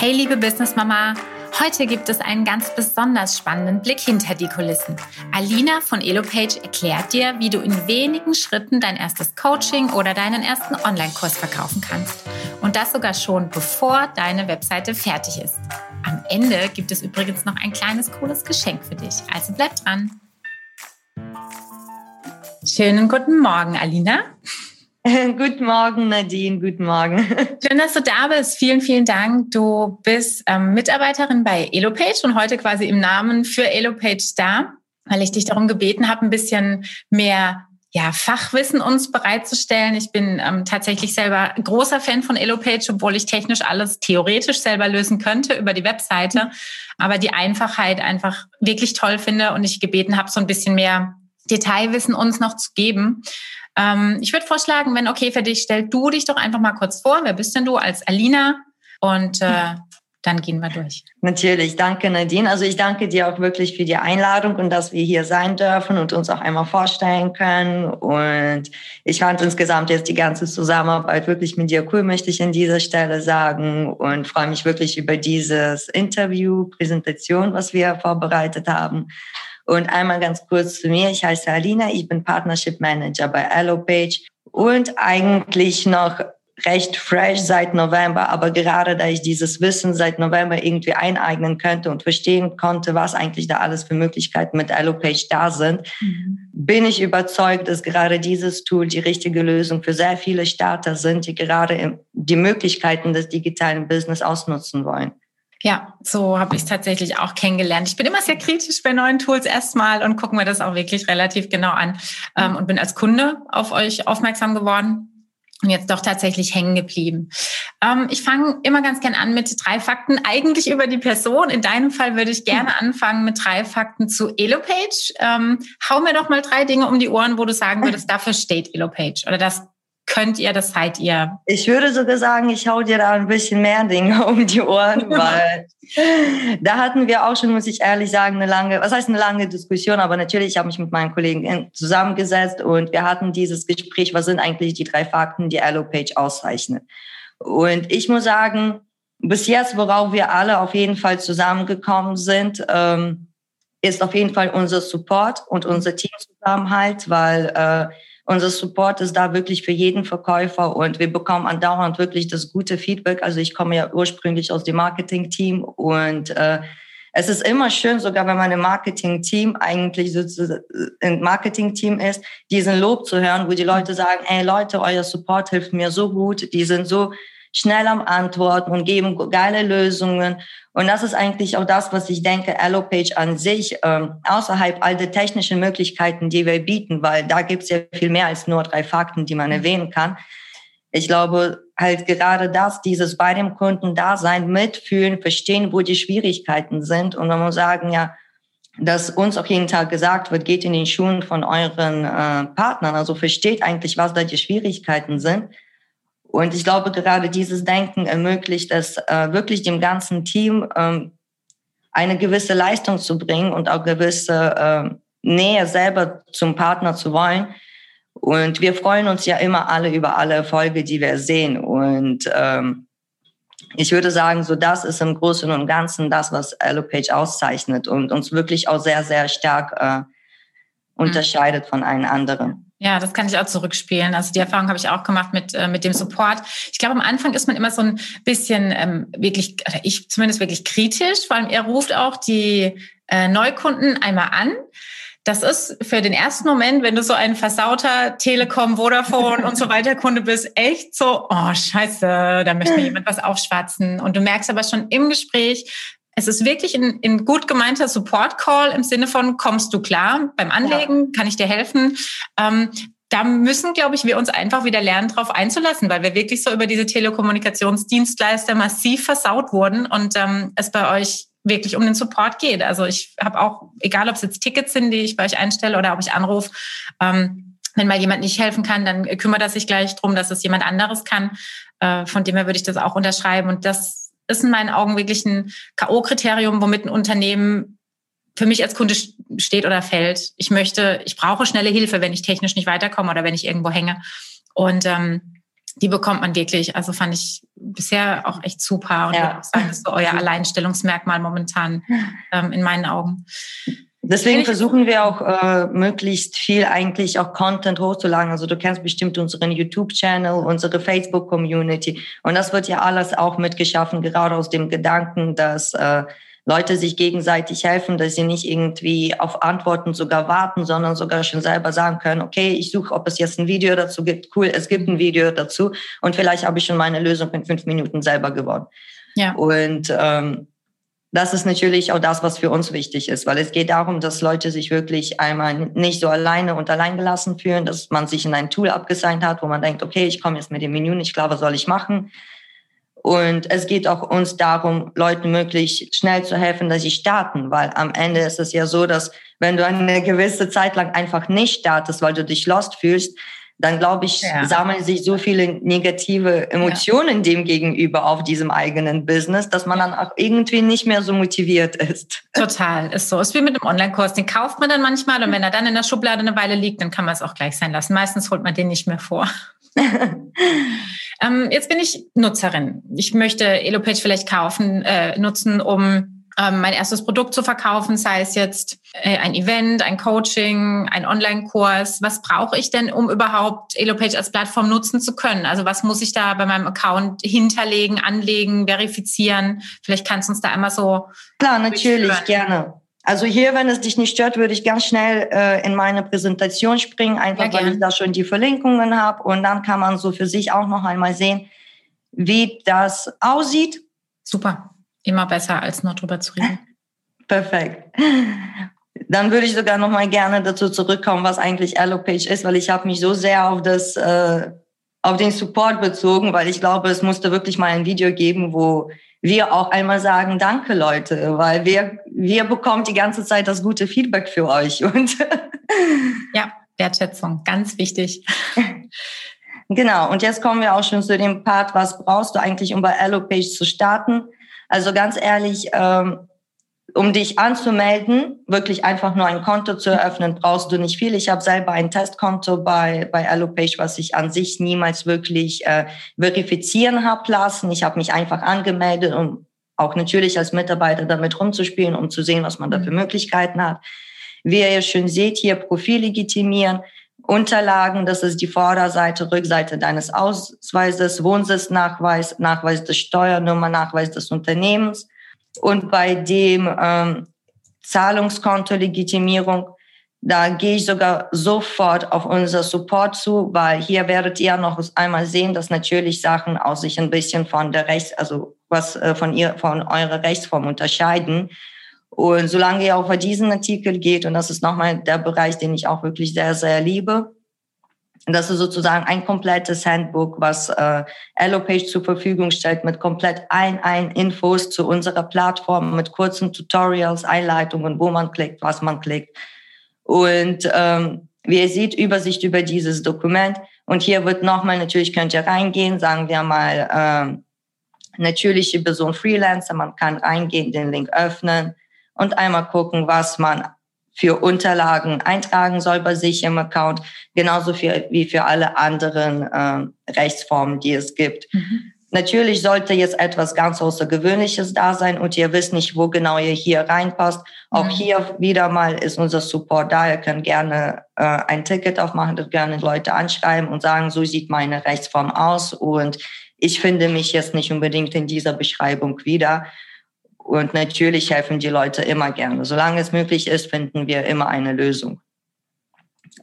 Hey liebe Business Mama, heute gibt es einen ganz besonders spannenden Blick hinter die Kulissen. Alina von EloPage erklärt dir, wie du in wenigen Schritten dein erstes Coaching oder deinen ersten Online-Kurs verkaufen kannst. Und das sogar schon bevor deine Webseite fertig ist. Am Ende gibt es übrigens noch ein kleines cooles Geschenk für dich. Also bleib dran. Schönen guten Morgen, Alina. Guten Morgen, Nadine. Guten Morgen. Schön, dass du da bist. Vielen, vielen Dank. Du bist ähm, Mitarbeiterin bei EloPage und heute quasi im Namen für EloPage da, weil ich dich darum gebeten habe, ein bisschen mehr ja, Fachwissen uns bereitzustellen. Ich bin ähm, tatsächlich selber großer Fan von EloPage, obwohl ich technisch alles theoretisch selber lösen könnte über die Webseite, aber die Einfachheit einfach wirklich toll finde und ich gebeten habe, so ein bisschen mehr Detailwissen uns noch zu geben. Ähm, ich würde vorschlagen, wenn okay für dich, stell du dich doch einfach mal kurz vor. Wer bist denn du als Alina? Und äh, dann gehen wir durch. Natürlich, danke Nadine. Also ich danke dir auch wirklich für die Einladung und dass wir hier sein dürfen und uns auch einmal vorstellen können. Und ich fand insgesamt jetzt die ganze Zusammenarbeit wirklich mit dir cool, möchte ich an dieser Stelle sagen. Und freue mich wirklich über dieses Interview, Präsentation, was wir vorbereitet haben. Und einmal ganz kurz zu mir. Ich heiße Alina. Ich bin Partnership Manager bei AlloPage und eigentlich noch recht fresh seit November. Aber gerade da ich dieses Wissen seit November irgendwie eineignen könnte und verstehen konnte, was eigentlich da alles für Möglichkeiten mit AlloPage da sind, mhm. bin ich überzeugt, dass gerade dieses Tool die richtige Lösung für sehr viele Starter sind, die gerade die Möglichkeiten des digitalen Business ausnutzen wollen. Ja, so habe ich es tatsächlich auch kennengelernt. Ich bin immer sehr kritisch bei neuen Tools erstmal und gucke mir das auch wirklich relativ genau an ähm, und bin als Kunde auf euch aufmerksam geworden und jetzt doch tatsächlich hängen geblieben. Ähm, ich fange immer ganz gern an mit drei Fakten, eigentlich über die Person. In deinem Fall würde ich gerne anfangen mit drei Fakten zu EloPage. Ähm, hau mir doch mal drei Dinge um die Ohren, wo du sagen würdest, dafür steht EloPage oder das könnt ihr, das seid ihr? Ich würde sogar sagen, ich hau dir da ein bisschen mehr Dinge um die Ohren, weil da hatten wir auch schon, muss ich ehrlich sagen, eine lange, was heißt eine lange Diskussion, aber natürlich ich habe mich mit meinen Kollegen zusammengesetzt und wir hatten dieses Gespräch, was sind eigentlich die drei Fakten, die Allo-Page auszeichnet. Und ich muss sagen, bis jetzt, worauf wir alle auf jeden Fall zusammengekommen sind, ähm, ist auf jeden Fall unser Support und unser Teamzusammenhalt, weil äh, unser Support ist da wirklich für jeden Verkäufer und wir bekommen andauernd wirklich das gute Feedback. Also ich komme ja ursprünglich aus dem Marketing-Team und äh, es ist immer schön, sogar wenn man im Marketing-Team eigentlich sozusagen im Marketing-Team ist, diesen Lob zu hören, wo die Leute sagen, hey Leute, euer Support hilft mir so gut, die sind so schnell am Antworten und geben geile Lösungen. Und das ist eigentlich auch das, was ich denke, AlloPage an sich, ähm, außerhalb all der technischen Möglichkeiten, die wir bieten, weil da gibt es ja viel mehr als nur drei Fakten, die man erwähnen kann. Ich glaube, halt gerade das, dieses bei dem Kunden da sein, mitfühlen, verstehen, wo die Schwierigkeiten sind. Und man muss sagen, ja, dass uns auch jeden Tag gesagt wird, geht in den Schuhen von euren äh, Partnern, also versteht eigentlich, was da die Schwierigkeiten sind und ich glaube, gerade dieses Denken ermöglicht es äh, wirklich dem ganzen Team ähm, eine gewisse Leistung zu bringen und auch gewisse äh, Nähe selber zum Partner zu wollen. Und wir freuen uns ja immer alle über alle Erfolge, die wir sehen. Und ähm, ich würde sagen, so das ist im Großen und Ganzen das, was Allopage auszeichnet und uns wirklich auch sehr, sehr stark äh, mhm. unterscheidet von allen anderen. Ja, das kann ich auch zurückspielen. Also die Erfahrung habe ich auch gemacht mit, äh, mit dem Support. Ich glaube, am Anfang ist man immer so ein bisschen ähm, wirklich, ich zumindest wirklich kritisch. Vor allem er ruft auch die äh, Neukunden einmal an. Das ist für den ersten Moment, wenn du so ein versauter Telekom, Vodafone und so weiter Kunde bist, echt so, oh scheiße, da möchte mir jemand was aufschwatzen. Und du merkst aber schon im Gespräch, es ist wirklich ein, ein gut gemeinter Support-Call im Sinne von, kommst du klar beim Anlegen, ja. kann ich dir helfen? Ähm, da müssen, glaube ich, wir uns einfach wieder lernen, darauf einzulassen, weil wir wirklich so über diese Telekommunikationsdienstleister massiv versaut wurden und ähm, es bei euch wirklich um den Support geht. Also ich habe auch, egal ob es jetzt Tickets sind, die ich bei euch einstelle oder ob ich anrufe, ähm, wenn mal jemand nicht helfen kann, dann kümmert er sich gleich drum, dass es jemand anderes kann. Äh, von dem her würde ich das auch unterschreiben. Und das ist in meinen Augen wirklich ein K.O.-Kriterium, womit ein Unternehmen für mich als Kunde steht oder fällt. Ich möchte, ich brauche schnelle Hilfe, wenn ich technisch nicht weiterkomme oder wenn ich irgendwo hänge. Und ähm, die bekommt man wirklich. Also fand ich bisher auch echt super und ja. sagen, das ist so euer Alleinstellungsmerkmal momentan ähm, in meinen Augen. Deswegen versuchen wir auch äh, möglichst viel eigentlich auch Content hochzuladen. Also du kennst bestimmt unseren YouTube-Channel, unsere Facebook-Community und das wird ja alles auch mitgeschaffen, gerade aus dem Gedanken, dass äh, Leute sich gegenseitig helfen, dass sie nicht irgendwie auf Antworten sogar warten, sondern sogar schon selber sagen können, okay, ich suche, ob es jetzt ein Video dazu gibt. Cool, es gibt ein Video dazu und vielleicht habe ich schon meine Lösung in fünf Minuten selber gewonnen. Ja. Und ähm, das ist natürlich auch das, was für uns wichtig ist, weil es geht darum, dass Leute sich wirklich einmal nicht so alleine und alleingelassen fühlen, dass man sich in ein Tool abgesigned hat, wo man denkt, okay, ich komme jetzt mit dem Menü nicht klar, was soll ich machen? Und es geht auch uns darum, Leuten möglichst schnell zu helfen, dass sie starten, weil am Ende ist es ja so, dass wenn du eine gewisse Zeit lang einfach nicht startest, weil du dich lost fühlst, dann glaube ich, ja. sammeln sich so viele negative Emotionen ja. dem gegenüber auf diesem eigenen Business, dass man dann auch irgendwie nicht mehr so motiviert ist. Total, ist so. Ist wie mit einem Online-Kurs. Den kauft man dann manchmal und wenn er dann in der Schublade eine Weile liegt, dann kann man es auch gleich sein lassen. Meistens holt man den nicht mehr vor. ähm, jetzt bin ich Nutzerin. Ich möchte Elopage vielleicht kaufen, äh, nutzen, um mein erstes Produkt zu verkaufen, sei es jetzt äh, ein Event, ein Coaching, ein Online-Kurs. Was brauche ich denn, um überhaupt Elopage als Plattform nutzen zu können? Also was muss ich da bei meinem Account hinterlegen, anlegen, verifizieren? Vielleicht kannst du uns da einmal so. Klar, natürlich, gerne. Also hier, wenn es dich nicht stört, würde ich ganz schnell äh, in meine Präsentation springen, einfach weil ich da schon die Verlinkungen habe und dann kann man so für sich auch noch einmal sehen, wie das aussieht. Super, immer besser als nur drüber zu reden. Perfekt. Dann würde ich sogar noch mal gerne dazu zurückkommen, was eigentlich Allopage ist, weil ich habe mich so sehr auf das äh, auf den Support bezogen, weil ich glaube, es musste wirklich mal ein Video geben, wo wir auch einmal sagen, danke Leute, weil wir, wir bekommen die ganze Zeit das gute Feedback für euch. Und ja, Wertschätzung, ganz wichtig. Genau, und jetzt kommen wir auch schon zu dem Part, was brauchst du eigentlich, um bei Allopage zu starten? Also ganz ehrlich, ähm, um dich anzumelden, wirklich einfach nur ein Konto zu eröffnen, brauchst du nicht viel. Ich habe selber ein Testkonto bei, bei Allopage, was ich an sich niemals wirklich äh, verifizieren habe lassen. Ich habe mich einfach angemeldet, um auch natürlich als Mitarbeiter damit rumzuspielen, um zu sehen, was man da für mhm. Möglichkeiten hat. Wie ihr schon seht, hier Profil legitimieren, Unterlagen, das ist die Vorderseite, Rückseite deines Ausweises, Wohnsitznachweis, Nachweis der Steuernummer, Nachweis des Unternehmens und bei dem ähm, Zahlungskonto-Legitimierung, da gehe ich sogar sofort auf unser Support zu, weil hier werdet ihr noch einmal sehen, dass natürlich Sachen auch sich ein bisschen von der Rechts, also was äh, von ihr, von eurer Rechtsform unterscheiden. Und solange ihr auch bei diesen Artikel geht, und das ist nochmal der Bereich, den ich auch wirklich sehr, sehr liebe, das ist sozusagen ein komplettes Handbook, was äh, Allopage zur Verfügung stellt mit komplett ein, ein Infos zu unserer Plattform, mit kurzen Tutorials, Einleitungen, wo man klickt, was man klickt. Und ähm, wie ihr seht, Übersicht über dieses Dokument. Und hier wird nochmal, natürlich könnt ihr reingehen, sagen wir mal, ähm, natürliche Person Freelancer, man kann reingehen, den Link öffnen und einmal gucken, was man für Unterlagen eintragen soll bei sich im Account, genauso für, wie für alle anderen äh, Rechtsformen, die es gibt. Mhm. Natürlich sollte jetzt etwas ganz Außergewöhnliches da sein und ihr wisst nicht, wo genau ihr hier reinpasst. Auch mhm. hier wieder mal ist unser Support da. Ihr könnt gerne äh, ein Ticket aufmachen, ihr gerne Leute anschreiben und sagen, so sieht meine Rechtsform aus und ich finde mich jetzt nicht unbedingt in dieser Beschreibung wieder. Und natürlich helfen die Leute immer gerne. Solange es möglich ist, finden wir immer eine Lösung.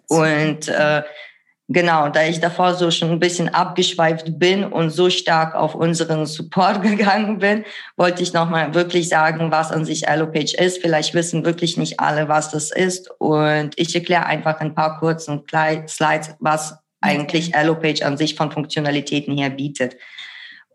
Und äh, genau, da ich davor so schon ein bisschen abgeschweift bin und so stark auf unseren Support gegangen bin, wollte ich nochmal wirklich sagen, was an sich Allopage ist. Vielleicht wissen wirklich nicht alle, was das ist. Und ich erkläre einfach ein paar kurzen Slides, was eigentlich Allopage an sich von Funktionalitäten her bietet.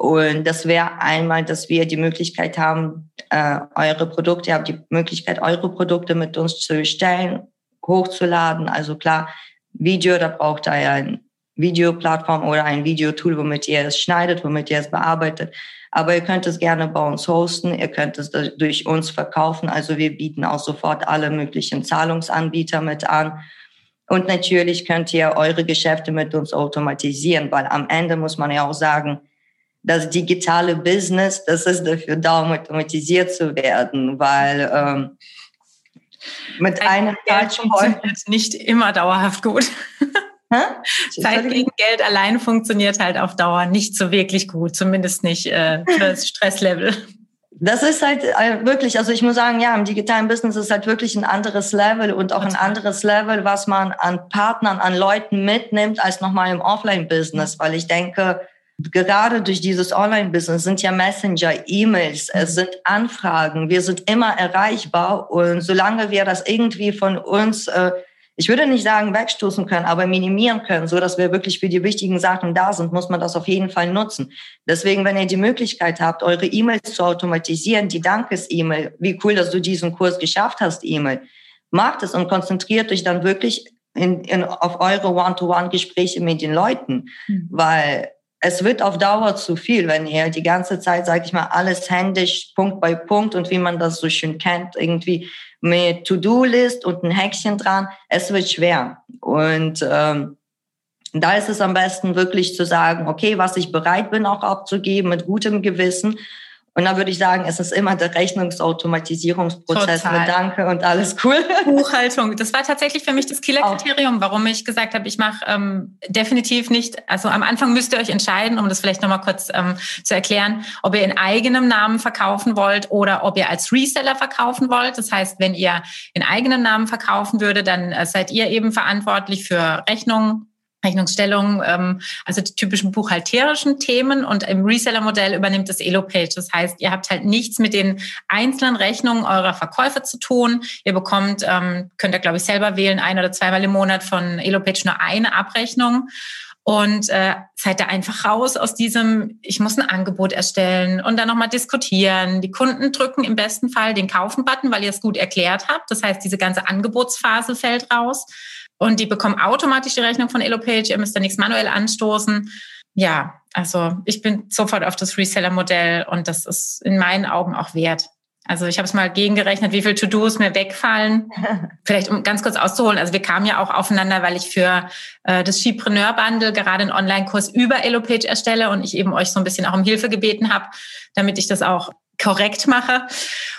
Und das wäre einmal, dass wir die Möglichkeit haben, äh, eure Produkte, ihr habt die Möglichkeit, eure Produkte mit uns zu bestellen, hochzuladen. Also klar, Video, da braucht ihr eine Videoplattform oder ein Videotool, womit ihr es schneidet, womit ihr es bearbeitet. Aber ihr könnt es gerne bei uns hosten, ihr könnt es durch uns verkaufen. Also wir bieten auch sofort alle möglichen Zahlungsanbieter mit an. Und natürlich könnt ihr eure Geschäfte mit uns automatisieren, weil am Ende muss man ja auch sagen, das digitale Business, das ist dafür da, um automatisiert zu werden, weil ähm, mit Zeit einem Geld funktioniert nicht immer dauerhaft gut. Zeit gegen Geld allein funktioniert halt auf Dauer nicht so wirklich gut, zumindest nicht äh, für das Stresslevel. Das ist halt äh, wirklich, also ich muss sagen, ja, im digitalen Business ist halt wirklich ein anderes Level und auch ein anderes Level, was man an Partnern, an Leuten mitnimmt, als nochmal im Offline-Business, weil ich denke, gerade durch dieses Online-Business sind ja Messenger, E-Mails, es mhm. sind Anfragen, wir sind immer erreichbar und solange wir das irgendwie von uns, äh, ich würde nicht sagen wegstoßen können, aber minimieren können, so dass wir wirklich für die wichtigen Sachen da sind, muss man das auf jeden Fall nutzen. Deswegen, wenn ihr die Möglichkeit habt, eure E-Mails zu automatisieren, die Dankes-E-Mail, wie cool, dass du diesen Kurs geschafft hast, E-Mail, macht es und konzentriert euch dann wirklich in, in, auf eure One-to-One-Gespräche mit den Leuten, mhm. weil es wird auf Dauer zu viel, wenn ihr die ganze Zeit, sage ich mal, alles händisch, Punkt bei Punkt und wie man das so schön kennt, irgendwie mit To-Do-List und ein Häkchen dran. Es wird schwer. Und ähm, da ist es am besten wirklich zu sagen, okay, was ich bereit bin auch abzugeben mit gutem Gewissen und dann würde ich sagen, es ist immer der Rechnungsautomatisierungsprozess Total. mit Danke und alles cool. Buchhaltung, das war tatsächlich für mich das Killerkriterium, warum ich gesagt habe, ich mache ähm, definitiv nicht, also am Anfang müsst ihr euch entscheiden, um das vielleicht nochmal kurz ähm, zu erklären, ob ihr in eigenem Namen verkaufen wollt oder ob ihr als Reseller verkaufen wollt. Das heißt, wenn ihr in eigenem Namen verkaufen würde, dann äh, seid ihr eben verantwortlich für Rechnungen, Rechnungsstellung, ähm, also die typischen buchhalterischen Themen und im Reseller-Modell übernimmt das Elo-Page. Das heißt, ihr habt halt nichts mit den einzelnen Rechnungen eurer Verkäufer zu tun. Ihr bekommt, ähm, könnt ihr glaube ich selber wählen, ein oder zweimal im Monat von Elo-Page nur eine Abrechnung und äh, seid da einfach raus aus diesem, ich muss ein Angebot erstellen und dann nochmal diskutieren. Die Kunden drücken im besten Fall den Kaufen-Button, weil ihr es gut erklärt habt. Das heißt, diese ganze Angebotsphase fällt raus und die bekommen automatisch die Rechnung von EloPage. Ihr müsst da nichts manuell anstoßen. Ja, also ich bin sofort auf das Reseller-Modell und das ist in meinen Augen auch wert. Also ich habe es mal gegengerechnet, wie viel To-Dos mir wegfallen. Vielleicht um ganz kurz auszuholen. Also wir kamen ja auch aufeinander, weil ich für äh, das Skipreneur-Bundle gerade einen Online-Kurs über EloPage erstelle und ich eben euch so ein bisschen auch um Hilfe gebeten habe, damit ich das auch korrekt mache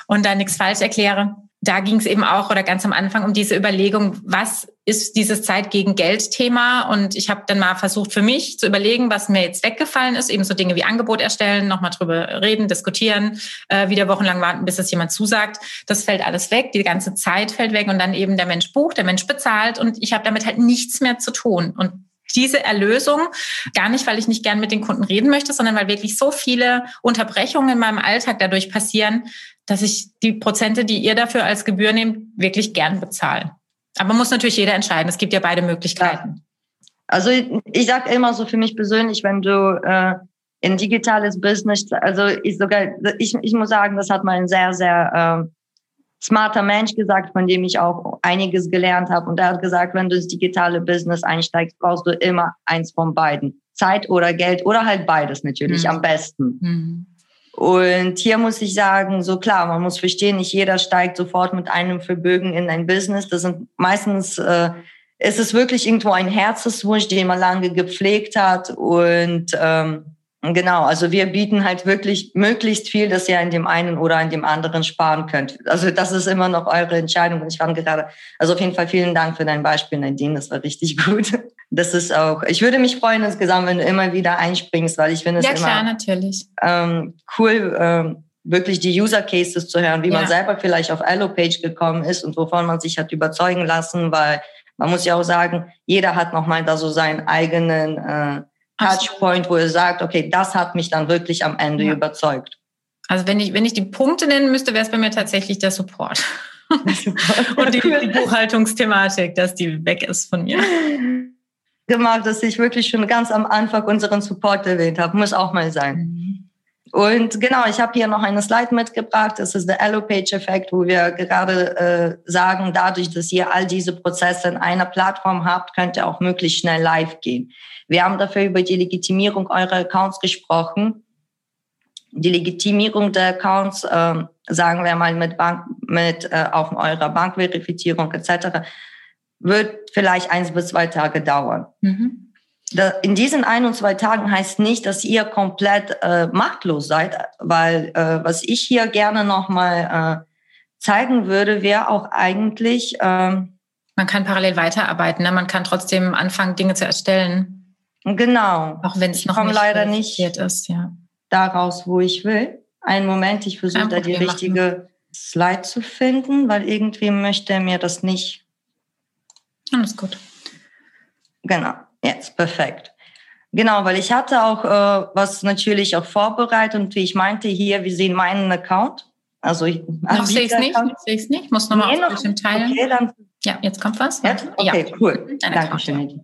und da nichts falsch erkläre da ging es eben auch oder ganz am Anfang um diese Überlegung, was ist dieses Zeit gegen Geld Thema? Und ich habe dann mal versucht für mich zu überlegen, was mir jetzt weggefallen ist, eben so Dinge wie Angebot erstellen, nochmal drüber reden, diskutieren, äh, wieder wochenlang warten, bis es jemand zusagt. Das fällt alles weg, die ganze Zeit fällt weg und dann eben der Mensch bucht, der Mensch bezahlt und ich habe damit halt nichts mehr zu tun. Und diese Erlösung, gar nicht, weil ich nicht gern mit den Kunden reden möchte, sondern weil wirklich so viele Unterbrechungen in meinem Alltag dadurch passieren, dass ich die Prozente, die ihr dafür als Gebühr nehmt, wirklich gern bezahle. Aber muss natürlich jeder entscheiden. Es gibt ja beide Möglichkeiten. Ja. Also ich, ich sage immer so für mich persönlich, wenn du äh, in digitales Business, also ich sogar, ich, ich muss sagen, das hat mal ein sehr, sehr äh, smarter Mensch gesagt, von dem ich auch einiges gelernt habe. Und er hat gesagt, wenn du ins digitale Business einsteigst, brauchst du immer eins von beiden. Zeit oder Geld oder halt beides natürlich mhm. am besten. Mhm. Und hier muss ich sagen, so klar, man muss verstehen, nicht jeder steigt sofort mit einem Verbögen in ein Business. Das sind meistens, äh, ist es wirklich irgendwo ein Herzenswunsch, den man lange gepflegt hat. Und ähm, Genau, also wir bieten halt wirklich möglichst viel, dass ihr an dem einen oder an dem anderen sparen könnt. Also das ist immer noch eure Entscheidung. Ich fand gerade, also auf jeden Fall vielen Dank für dein Beispiel, Nadine. Das war richtig gut. Das ist auch, ich würde mich freuen insgesamt, wenn du immer wieder einspringst, weil ich finde es ja, immer klar, natürlich. Ähm, cool, ähm, wirklich die User Cases zu hören, wie ja. man selber vielleicht auf Allopage gekommen ist und wovon man sich hat überzeugen lassen, weil man muss ja auch sagen, jeder hat nochmal da so seinen eigenen äh, Touchpoint, wo ihr sagt, okay, das hat mich dann wirklich am Ende ja. überzeugt? Also wenn ich, wenn ich die Punkte nennen müsste, wäre es bei mir tatsächlich der Support. Und die, die Buchhaltungsthematik, dass die weg ist von mir. Gemacht, dass ich wirklich schon ganz am Anfang unseren Support erwähnt habe. Muss auch mal sein. Und genau, ich habe hier noch eine Slide mitgebracht. Das ist der Allopage-Effekt, wo wir gerade äh, sagen, dadurch, dass ihr all diese Prozesse in einer Plattform habt, könnt ihr auch möglichst schnell live gehen. Wir haben dafür über die Legitimierung eurer Accounts gesprochen. Die Legitimierung der Accounts, äh, sagen wir mal mit Bank, mit äh, auch eurer Bankverifizierung etc. wird vielleicht eins bis zwei Tage dauern. Mhm. In diesen ein und zwei Tagen heißt nicht, dass ihr komplett äh, machtlos seid, weil äh, was ich hier gerne nochmal äh, zeigen würde, wäre auch eigentlich. Ähm, man kann parallel weiterarbeiten, ne? man kann trotzdem anfangen, Dinge zu erstellen. Genau. Auch wenn es noch nicht leider nicht ist, ja. daraus, wo ich will. Einen Moment, ich versuche da die richtige machen. Slide zu finden, weil irgendwie möchte er mir das nicht. Alles gut. Genau, jetzt perfekt. Genau, weil ich hatte auch äh, was natürlich auch vorbereitet und wie ich meinte hier, wir sehen meinen Account. Also ich, noch sehe ich es nicht, noch sehe ich es nicht. Ich muss nochmal nee, auf noch, teilen. Okay, dann, ja, jetzt kommt was. Jetzt? Okay, ja. cool. Dankeschön.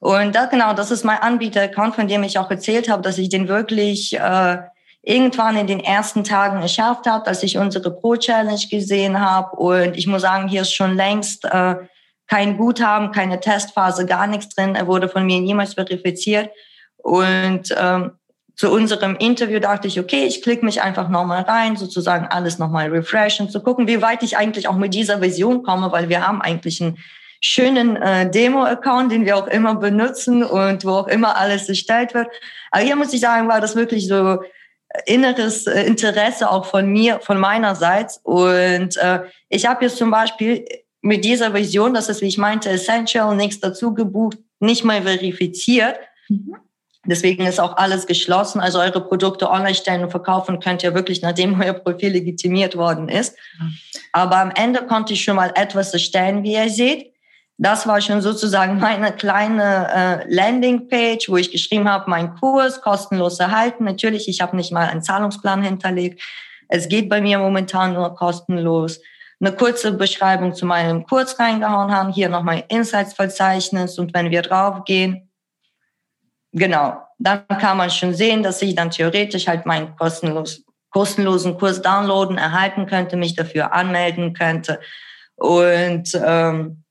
Und das, genau, das ist mein Anbieter-Account, von dem ich auch erzählt habe, dass ich den wirklich äh, irgendwann in den ersten Tagen geschafft habe, dass ich unsere Pro-Challenge gesehen habe. Und ich muss sagen, hier ist schon längst äh, kein Guthaben, keine Testphase, gar nichts drin. Er wurde von mir niemals verifiziert. Und ähm, zu unserem Interview dachte ich, okay, ich klicke mich einfach nochmal rein, sozusagen alles nochmal refreshen, zu gucken, wie weit ich eigentlich auch mit dieser Vision komme, weil wir haben eigentlich einen schönen äh, Demo-Account, den wir auch immer benutzen und wo auch immer alles erstellt wird. Aber hier muss ich sagen, war das wirklich so inneres äh, Interesse auch von mir, von meinerseits. Und äh, ich habe jetzt zum Beispiel mit dieser Vision, das ist, wie ich meinte, essential, nichts dazu gebucht, nicht mal verifiziert. Mhm. Deswegen ist auch alles geschlossen. Also eure Produkte online stellen und verkaufen könnt ihr wirklich, nachdem euer Profil legitimiert worden ist. Aber am Ende konnte ich schon mal etwas erstellen, wie ihr seht. Das war schon sozusagen meine kleine äh, Landingpage, wo ich geschrieben habe, mein Kurs kostenlos erhalten. Natürlich, ich habe nicht mal einen Zahlungsplan hinterlegt. Es geht bei mir momentan nur kostenlos. Eine kurze Beschreibung zu meinem Kurs reingehauen haben. Hier nochmal Insights-Verzeichnis. Und wenn wir draufgehen, Genau. Dann kann man schon sehen, dass ich dann theoretisch halt meinen kostenlos, kostenlosen Kurs downloaden, erhalten könnte, mich dafür anmelden könnte. Und ähm,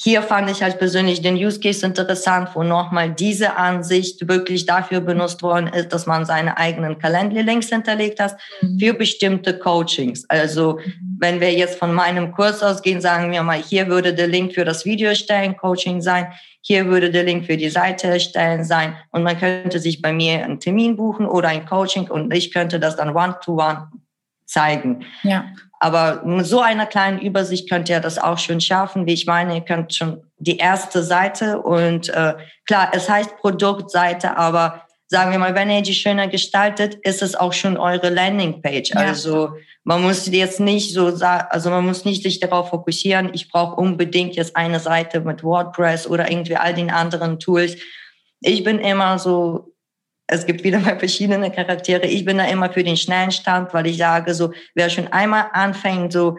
hier fand ich halt persönlich den Use Case interessant, wo nochmal diese Ansicht wirklich dafür benutzt worden ist, dass man seine eigenen Calendly-Links hinterlegt hat mhm. für bestimmte Coachings. Also mhm. wenn wir jetzt von meinem Kurs ausgehen, sagen wir mal, hier würde der Link für das Video stellen, Coaching sein, hier würde der Link für die Seite erstellen sein und man könnte sich bei mir einen Termin buchen oder ein Coaching und ich könnte das dann one-to-one -one zeigen. Ja. Aber mit so einer kleinen Übersicht könnt ihr das auch schon schaffen. Wie ich meine, ihr könnt schon die erste Seite und äh, klar, es heißt Produktseite, aber sagen wir mal, wenn ihr die schöner gestaltet, ist es auch schon eure Landingpage. Ja. Also man muss jetzt nicht so sagen, also man muss nicht sich darauf fokussieren, ich brauche unbedingt jetzt eine Seite mit WordPress oder irgendwie all den anderen Tools. Ich bin immer so es gibt wieder mal verschiedene Charaktere. Ich bin da immer für den schnellen Stand, weil ich sage, so, wer schon einmal anfängt, so,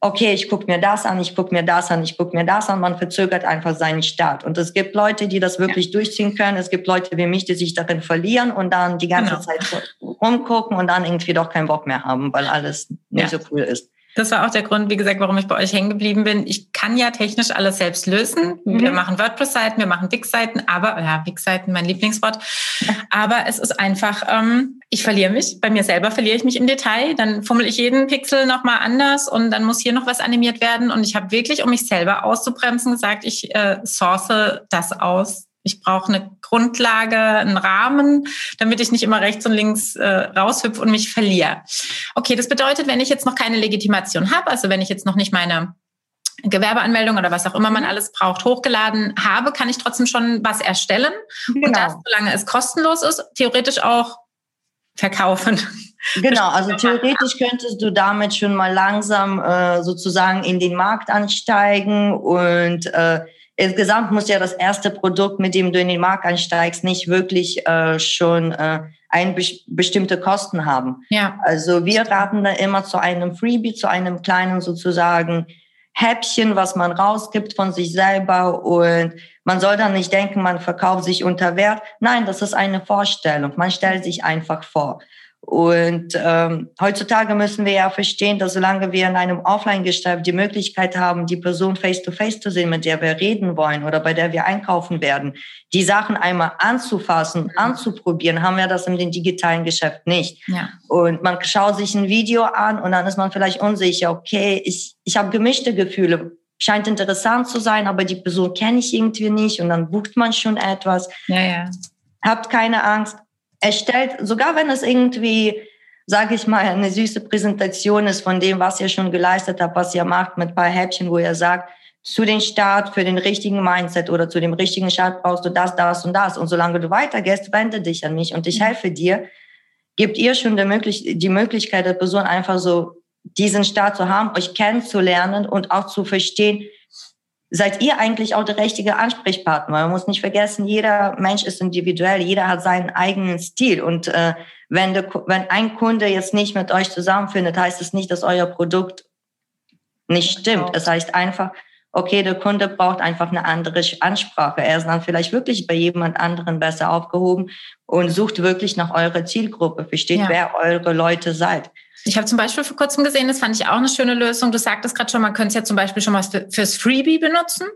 okay, ich gucke mir das an, ich gucke mir das an, ich gucke mir das an, man verzögert einfach seinen Start. Und es gibt Leute, die das wirklich ja. durchziehen können. Es gibt Leute wie mich, die sich darin verlieren und dann die ganze genau. Zeit rumgucken und dann irgendwie doch keinen Bock mehr haben, weil alles nicht ja. so cool ist. Das war auch der Grund, wie gesagt, warum ich bei euch hängen geblieben bin. Ich kann ja technisch alles selbst lösen. Mhm. Wir machen WordPress-Seiten, wir machen Wix-Seiten, aber, ja, Wix-Seiten, mein Lieblingswort. Aber es ist einfach, ähm, ich verliere mich. Bei mir selber verliere ich mich im Detail. Dann fummel ich jeden Pixel nochmal anders und dann muss hier noch was animiert werden. Und ich habe wirklich, um mich selber auszubremsen, gesagt, ich äh, source das aus ich brauche eine Grundlage, einen Rahmen, damit ich nicht immer rechts und links äh, raushüpfe und mich verliere. Okay, das bedeutet, wenn ich jetzt noch keine Legitimation habe, also wenn ich jetzt noch nicht meine Gewerbeanmeldung oder was auch immer man mhm. alles braucht, hochgeladen habe, kann ich trotzdem schon was erstellen. Genau. Und das, solange es kostenlos ist, theoretisch auch verkaufen. Genau, also theoretisch könntest du damit schon mal langsam äh, sozusagen in den Markt ansteigen und äh, insgesamt muss ja das erste Produkt, mit dem du in den Markt einsteigst, nicht wirklich äh, schon äh, ein be bestimmte Kosten haben. Ja. Also wir raten da immer zu einem Freebie, zu einem kleinen sozusagen Häppchen, was man rausgibt von sich selber und man soll dann nicht denken, man verkauft sich unter Wert. Nein, das ist eine Vorstellung. Man stellt sich einfach vor. Und ähm, heutzutage müssen wir ja verstehen, dass solange wir in einem Offline-Geschäft die Möglichkeit haben, die Person face-to-face -face zu sehen, mit der wir reden wollen oder bei der wir einkaufen werden, die Sachen einmal anzufassen, anzuprobieren, haben wir das in dem digitalen Geschäft nicht. Ja. Und man schaut sich ein Video an und dann ist man vielleicht unsicher, okay, ich, ich habe gemischte Gefühle scheint interessant zu sein, aber die Person kenne ich irgendwie nicht und dann bucht man schon etwas. Ja, ja. Habt keine Angst. Erstellt, sogar wenn es irgendwie, sage ich mal, eine süße Präsentation ist von dem, was ihr schon geleistet habt, was ihr macht, mit ein paar Häppchen, wo ihr sagt, zu den Start für den richtigen Mindset oder zu dem richtigen Start brauchst du das, das und das. Und solange du weitergehst, wende dich an mich und ich mhm. helfe dir. Gebt ihr schon die, möglich die Möglichkeit der Person einfach so diesen Start zu haben, euch kennenzulernen und auch zu verstehen, seid ihr eigentlich auch der richtige Ansprechpartner. Man muss nicht vergessen, jeder Mensch ist individuell, jeder hat seinen eigenen Stil. Und äh, wenn, de, wenn ein Kunde jetzt nicht mit euch zusammenfindet, heißt es nicht, dass euer Produkt nicht stimmt. Es heißt einfach, okay, der Kunde braucht einfach eine andere Ansprache. Er ist dann vielleicht wirklich bei jemand anderen besser aufgehoben und sucht wirklich nach eurer Zielgruppe, versteht, ja. wer eure Leute seid. Ich habe zum Beispiel vor kurzem gesehen, das fand ich auch eine schöne Lösung. Du sagtest gerade schon, man könnte es ja zum Beispiel schon mal fürs Freebie benutzen.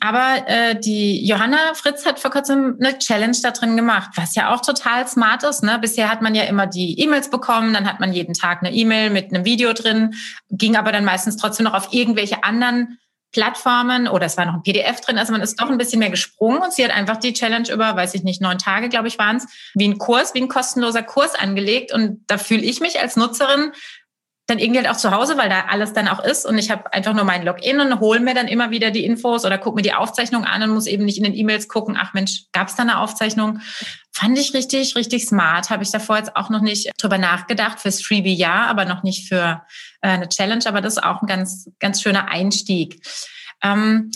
Aber äh, die Johanna Fritz hat vor kurzem eine Challenge da drin gemacht, was ja auch total smart ist. Ne? Bisher hat man ja immer die E-Mails bekommen, dann hat man jeden Tag eine E-Mail mit einem Video drin, ging aber dann meistens trotzdem noch auf irgendwelche anderen Plattformen oder es war noch ein PDF drin. Also man ist doch ein bisschen mehr gesprungen und sie hat einfach die Challenge über, weiß ich nicht, neun Tage, glaube ich, waren es, wie ein Kurs, wie ein kostenloser Kurs angelegt. Und da fühle ich mich als Nutzerin dann irgendwie halt auch zu Hause, weil da alles dann auch ist und ich habe einfach nur mein Login und hole mir dann immer wieder die Infos oder gucke mir die Aufzeichnung an und muss eben nicht in den E-Mails gucken, ach Mensch, gab es da eine Aufzeichnung? Fand ich richtig, richtig smart. Habe ich davor jetzt auch noch nicht drüber nachgedacht. Fürs Freebie ja, aber noch nicht für äh, eine Challenge. Aber das ist auch ein ganz, ganz schöner Einstieg. Ähm,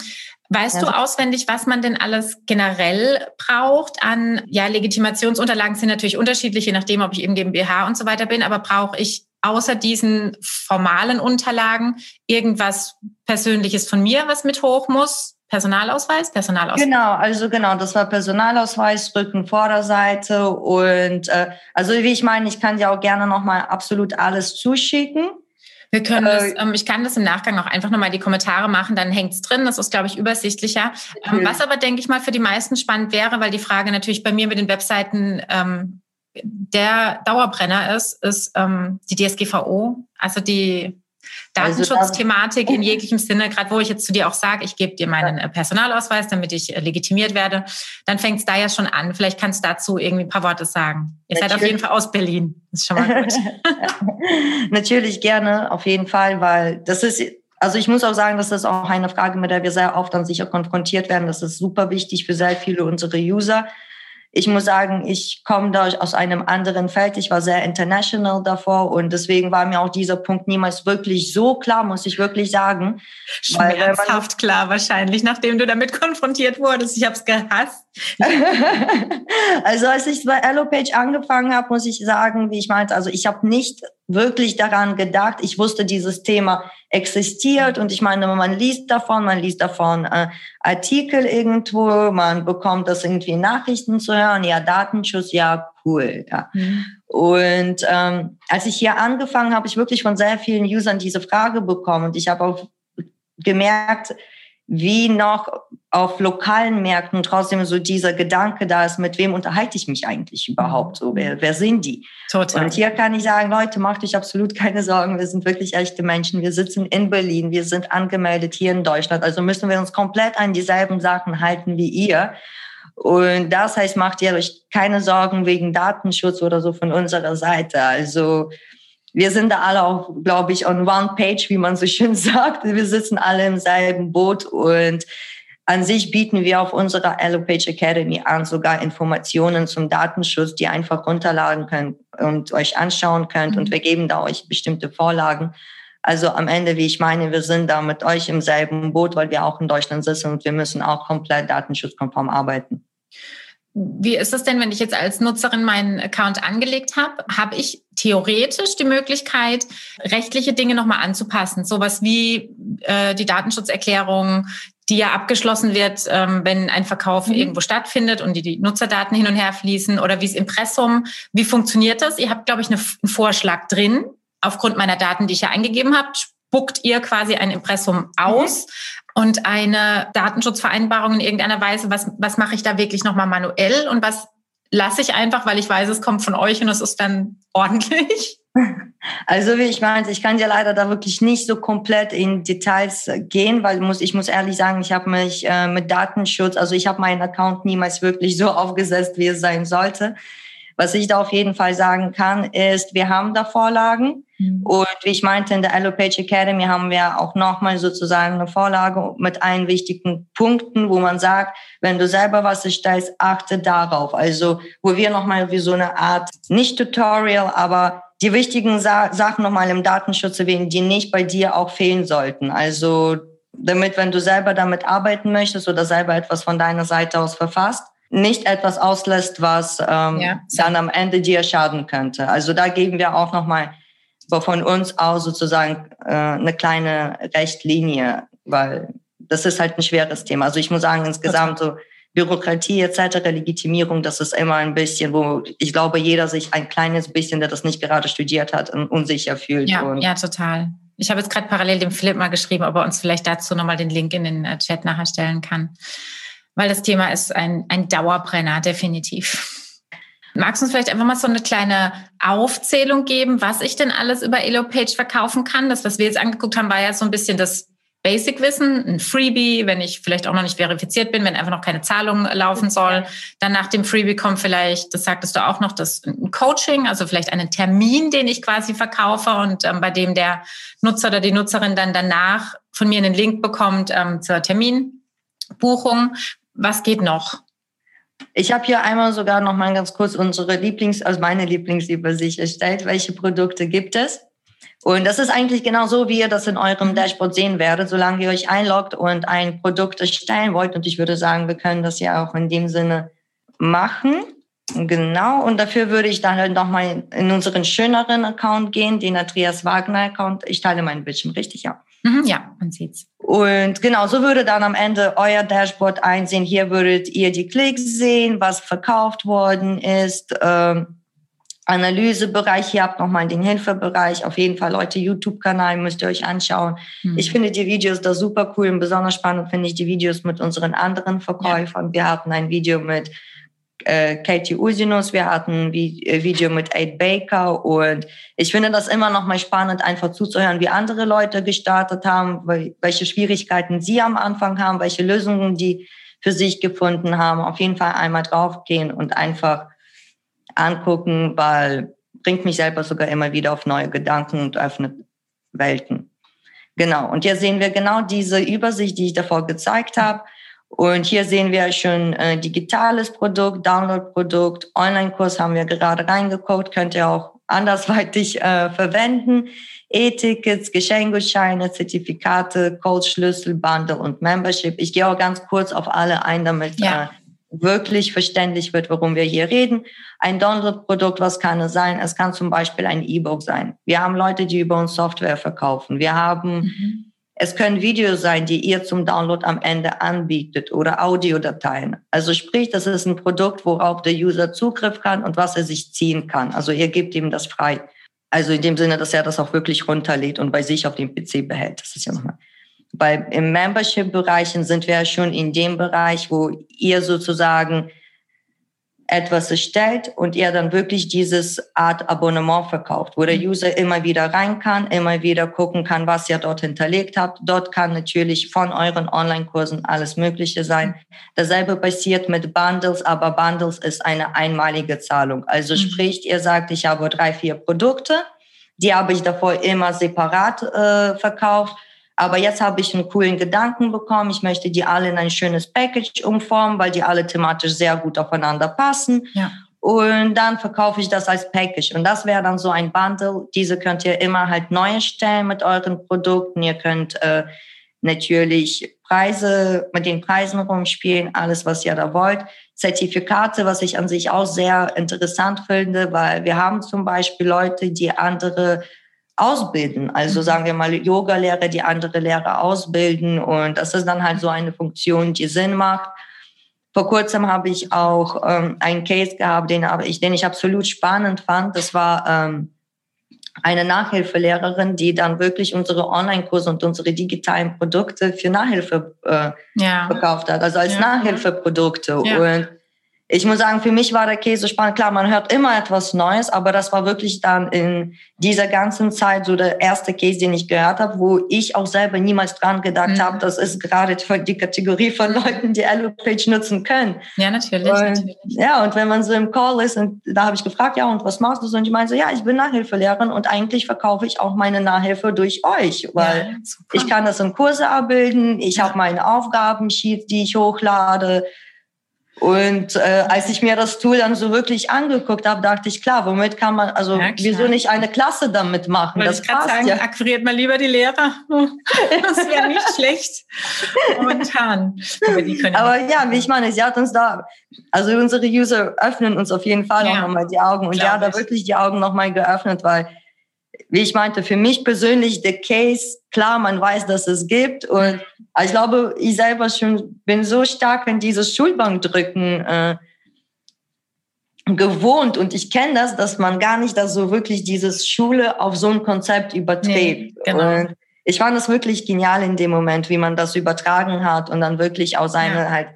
Weißt ja, du auswendig, was man denn alles generell braucht an, ja, Legitimationsunterlagen sind natürlich unterschiedlich, je nachdem, ob ich eben GmbH und so weiter bin, aber brauche ich außer diesen formalen Unterlagen irgendwas Persönliches von mir, was mit hoch muss? Personalausweis, Personalausweis. Genau, also genau, das war Personalausweis, Rücken, Vorderseite und äh, also wie ich meine, ich kann dir auch gerne nochmal absolut alles zuschicken. Wir können äh, das, ähm, ich kann das im Nachgang auch einfach nochmal die Kommentare machen, dann hängt's drin. Das ist, glaube ich, übersichtlicher. Ähm, was aber, denke ich mal, für die meisten spannend wäre, weil die Frage natürlich bei mir mit den Webseiten ähm, der Dauerbrenner ist, ist ähm, die DSGVO, also die also Datenschutzthematik also in jeglichem Sinne, gerade wo ich jetzt zu dir auch sage, ich gebe dir meinen äh, Personalausweis, damit ich äh, legitimiert werde, dann fängt es da ja schon an. Vielleicht kannst du dazu irgendwie ein paar Worte sagen. Ihr Natürlich. seid auf jeden Fall aus Berlin. Das ist schon mal gut. Natürlich gerne, auf jeden Fall, weil das ist also ich muss auch sagen, das ist auch eine Frage, mit der wir sehr oft dann sicher konfrontiert werden. Das ist super wichtig für sehr viele unserer User. Ich muss sagen, ich komme da aus einem anderen Feld. Ich war sehr international davor und deswegen war mir auch dieser Punkt niemals wirklich so klar, muss ich wirklich sagen. Schmerzhaft klar wahrscheinlich, nachdem du damit konfrontiert wurdest. Ich habe es gehasst. also als ich bei Allopage angefangen habe, muss ich sagen, wie ich meinte, also ich habe nicht wirklich daran gedacht. Ich wusste, dieses Thema existiert und ich meine, man liest davon, man liest davon äh, Artikel irgendwo, man bekommt das irgendwie Nachrichten zu hören, ja, Datenschutz, ja, cool. Ja. Mhm. Und ähm, als ich hier angefangen habe, ich wirklich von sehr vielen Usern diese Frage bekommen und ich habe auch gemerkt, wie noch auf lokalen Märkten trotzdem so dieser Gedanke da ist, mit wem unterhalte ich mich eigentlich überhaupt? So, wer, wer sind die? Total. Und hier kann ich sagen, Leute, macht euch absolut keine Sorgen. Wir sind wirklich echte Menschen. Wir sitzen in Berlin. Wir sind angemeldet hier in Deutschland. Also müssen wir uns komplett an dieselben Sachen halten wie ihr. Und das heißt, macht ihr euch keine Sorgen wegen Datenschutz oder so von unserer Seite. Also, wir sind da alle auch, glaube ich, on one page, wie man so schön sagt. Wir sitzen alle im selben Boot und an sich bieten wir auf unserer Allopage Academy an sogar Informationen zum Datenschutz, die einfach runterladen könnt und euch anschauen könnt. Und mhm. wir geben da euch bestimmte Vorlagen. Also am Ende, wie ich meine, wir sind da mit euch im selben Boot, weil wir auch in Deutschland sitzen und wir müssen auch komplett datenschutzkonform arbeiten. Wie ist es denn, wenn ich jetzt als Nutzerin meinen Account angelegt habe? Habe ich theoretisch die Möglichkeit, rechtliche Dinge nochmal anzupassen? Sowas wie äh, die Datenschutzerklärung, die ja abgeschlossen wird, ähm, wenn ein Verkauf mhm. irgendwo stattfindet und die, die Nutzerdaten hin und her fließen oder wie das Impressum. Wie funktioniert das? Ihr habt, glaube ich, einen Vorschlag drin. Aufgrund meiner Daten, die ich ja eingegeben habe, spuckt ihr quasi ein Impressum aus. Mhm und eine Datenschutzvereinbarung in irgendeiner Weise, was, was mache ich da wirklich nochmal manuell und was lasse ich einfach, weil ich weiß, es kommt von euch und es ist dann ordentlich? Also wie ich meinte, ich kann dir leider da wirklich nicht so komplett in Details gehen, weil muss, ich muss ehrlich sagen, ich habe mich äh, mit Datenschutz, also ich habe meinen Account niemals wirklich so aufgesetzt, wie es sein sollte. Was ich da auf jeden Fall sagen kann, ist, wir haben da Vorlagen. Mhm. Und wie ich meinte, in der Allopage Academy haben wir auch nochmal sozusagen eine Vorlage mit allen wichtigen Punkten, wo man sagt, wenn du selber was erstellst, achte darauf. Also, wo wir nochmal wie so eine Art, nicht Tutorial, aber die wichtigen Sa Sachen nochmal im Datenschutz erwähnen, die nicht bei dir auch fehlen sollten. Also, damit, wenn du selber damit arbeiten möchtest oder selber etwas von deiner Seite aus verfasst, nicht etwas auslässt, was ähm, ja. dann am Ende dir schaden könnte. Also da geben wir auch nochmal von uns aus sozusagen äh, eine kleine Rechtlinie, weil das ist halt ein schweres Thema. Also ich muss sagen, insgesamt so Bürokratie etc., Legitimierung, das ist immer ein bisschen, wo ich glaube, jeder sich ein kleines bisschen, der das nicht gerade studiert hat, unsicher fühlt. Ja, ja total. Ich habe jetzt gerade parallel dem Philipp mal geschrieben, ob er uns vielleicht dazu nochmal den Link in den äh, Chat nachher stellen kann weil das Thema ist ein, ein Dauerbrenner, definitiv. Magst du uns vielleicht einfach mal so eine kleine Aufzählung geben, was ich denn alles über EloPage verkaufen kann? Das, was wir jetzt angeguckt haben, war ja so ein bisschen das Basic-Wissen, ein Freebie, wenn ich vielleicht auch noch nicht verifiziert bin, wenn einfach noch keine Zahlung laufen soll. Dann nach dem Freebie kommt vielleicht, das sagtest du auch noch, das ein Coaching, also vielleicht einen Termin, den ich quasi verkaufe und ähm, bei dem der Nutzer oder die Nutzerin dann danach von mir einen Link bekommt ähm, zur Terminbuchung. Was geht noch? Ich habe hier einmal sogar noch mal ganz kurz unsere Lieblings, also meine Lieblingsübersicht erstellt. Welche Produkte gibt es? Und das ist eigentlich genau so, wie ihr das in eurem Dashboard sehen werdet, solange ihr euch einloggt und ein Produkt erstellen wollt. Und ich würde sagen, wir können das ja auch in dem Sinne machen. Genau. Und dafür würde ich dann halt nochmal in unseren schöneren Account gehen, den Andreas Wagner Account. Ich teile meinen Bildschirm, richtig? Ja. Mhm, ja, man sieht's. Und genau, so würde dann am Ende euer Dashboard einsehen. Hier würdet ihr die Klicks sehen, was verkauft worden ist. Ähm, Analysebereich, hier habt nochmal den Hilfebereich. Auf jeden Fall, Leute, YouTube-Kanal müsst ihr euch anschauen. Mhm. Ich finde die Videos da super cool und besonders spannend finde ich die Videos mit unseren anderen Verkäufern. Ja. Wir hatten ein Video mit äh, Katie Usinus, wir hatten ein äh, Video mit Aid Baker und ich finde das immer noch mal spannend, einfach zuzuhören, wie andere Leute gestartet haben, welche Schwierigkeiten sie am Anfang haben, welche Lösungen die für sich gefunden haben. Auf jeden Fall einmal draufgehen und einfach angucken, weil bringt mich selber sogar immer wieder auf neue Gedanken und öffnet Welten. Genau. Und hier sehen wir genau diese Übersicht, die ich davor gezeigt habe. Und hier sehen wir schon äh, digitales Produkt, Download-Produkt, Online-Kurs haben wir gerade reingeguckt, könnt ihr auch andersweitig äh, verwenden. E-Tickets, Geschenkgutscheine, Zertifikate, Codeschlüssel, Bundle und Membership. Ich gehe auch ganz kurz auf alle ein, damit ja. äh, wirklich verständlich wird, worum wir hier reden. Ein Download-Produkt, was kann es sein? Es kann zum Beispiel ein E-Book sein. Wir haben Leute, die über uns Software verkaufen. Wir haben mhm es können Videos sein, die ihr zum Download am Ende anbietet oder Audiodateien. Also sprich, das ist ein Produkt, worauf der User Zugriff kann und was er sich ziehen kann. Also ihr gebt ihm das frei. Also in dem Sinne, dass er das auch wirklich runterlädt und bei sich auf dem PC behält. Das ist ja nochmal. Bei im Membership-Bereichen sind wir schon in dem Bereich, wo ihr sozusagen etwas erstellt und ihr dann wirklich dieses Art Abonnement verkauft, wo der mhm. User immer wieder rein kann, immer wieder gucken kann, was ihr dort hinterlegt habt. Dort kann natürlich von euren Online-Kursen alles Mögliche sein. Dasselbe passiert mit Bundles, aber Bundles ist eine einmalige Zahlung. Also mhm. sprich, ihr sagt, ich habe drei, vier Produkte, die habe ich davor immer separat äh, verkauft aber jetzt habe ich einen coolen Gedanken bekommen. Ich möchte die alle in ein schönes Package umformen, weil die alle thematisch sehr gut aufeinander passen. Ja. Und dann verkaufe ich das als Package. Und das wäre dann so ein Bundle. Diese könnt ihr immer halt neu erstellen mit euren Produkten. Ihr könnt äh, natürlich Preise, mit den Preisen rumspielen, alles, was ihr da wollt. Zertifikate, was ich an sich auch sehr interessant finde, weil wir haben zum Beispiel Leute, die andere ausbilden. Also mhm. sagen wir mal Yoga-Lehrer, die andere Lehrer ausbilden. Und das ist dann halt so eine Funktion, die Sinn macht. Vor kurzem habe ich auch ähm, einen Case gehabt, den, ich, den ich absolut spannend fand. Das war ähm, eine Nachhilfelehrerin, die dann wirklich unsere Online-Kurse und unsere digitalen Produkte für Nachhilfe äh, ja. verkauft hat, also als ja. Nachhilfeprodukte. Ja. Und ich muss sagen, für mich war der Käse spannend. Klar, man hört immer etwas Neues, aber das war wirklich dann in dieser ganzen Zeit so der erste Case, den ich gehört habe, wo ich auch selber niemals dran gedacht mhm. habe, das ist gerade die Kategorie von Leuten, die Elopage nutzen können. Ja, natürlich, und, natürlich. Ja, und wenn man so im Call ist und da habe ich gefragt, ja, und was machst du so? Und ich meinte, ja, ich bin Nachhilfelehrerin und eigentlich verkaufe ich auch meine Nachhilfe durch euch, weil ja, ich kann das in Kurse abbilden, ich habe meine Aufgabensheets, die ich hochlade, und äh, als ich mir das Tool dann so wirklich angeguckt habe, dachte ich, klar, womit kann man, also ja, wieso nicht eine Klasse damit machen? Wollte das ich passt sagen, ja. akquiriert mal lieber die Lehrer. Das wäre nicht schlecht momentan. Aber, Aber ja, wie ich meine, sie hat uns da, also unsere User öffnen uns auf jeden Fall ja. auch nochmal die Augen. Und ja, da wirklich die Augen nochmal geöffnet, weil wie ich meinte, für mich persönlich der Case, klar, man weiß, dass es gibt. Und ich glaube, ich selber schon bin so stark in dieses Schulbankdrücken äh, gewohnt. Und ich kenne das, dass man gar nicht das so wirklich dieses Schule auf so ein Konzept überträgt. Nee, genau. Und ich fand das wirklich genial in dem Moment, wie man das übertragen hat und dann wirklich auch seine ja. halt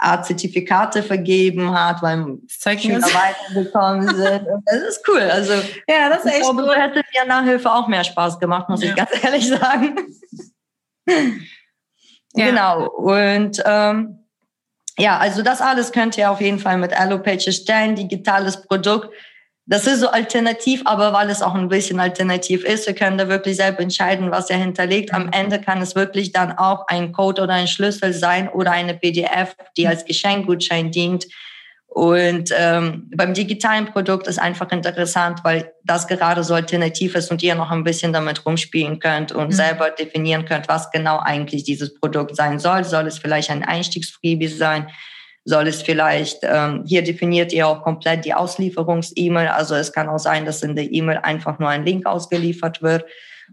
Art Zertifikate vergeben hat, weil Schüler weitergekommen sind. das ist cool. Also ja, das ist echt glaube, cool. hätte mir Nachhilfe auch mehr Spaß gemacht, muss ja. ich ganz ehrlich sagen. ja. Genau. Und ähm, ja, also das alles könnt ihr auf jeden Fall mit Allopage stellen, digitales Produkt. Das ist so alternativ, aber weil es auch ein bisschen alternativ ist, wir können da wirklich selber entscheiden, was er hinterlegt. Am Ende kann es wirklich dann auch ein Code oder ein Schlüssel sein oder eine PDF, die als Geschenkgutschein dient. Und ähm, beim digitalen Produkt ist einfach interessant, weil das gerade so alternativ ist und ihr noch ein bisschen damit rumspielen könnt und mhm. selber definieren könnt, was genau eigentlich dieses Produkt sein soll. Soll es vielleicht ein Einstiegsfreebie sein? Soll es vielleicht, ähm, hier definiert ihr auch komplett die Auslieferungs-E-Mail. Also es kann auch sein, dass in der E-Mail einfach nur ein Link ausgeliefert wird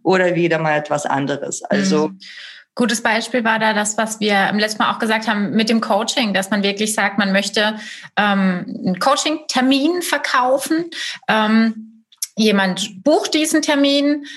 oder wieder mal etwas anderes. Also mhm. Gutes Beispiel war da das, was wir im letzten Mal auch gesagt haben mit dem Coaching, dass man wirklich sagt, man möchte ähm, einen Coaching-Termin verkaufen. Ähm, jemand bucht diesen Termin,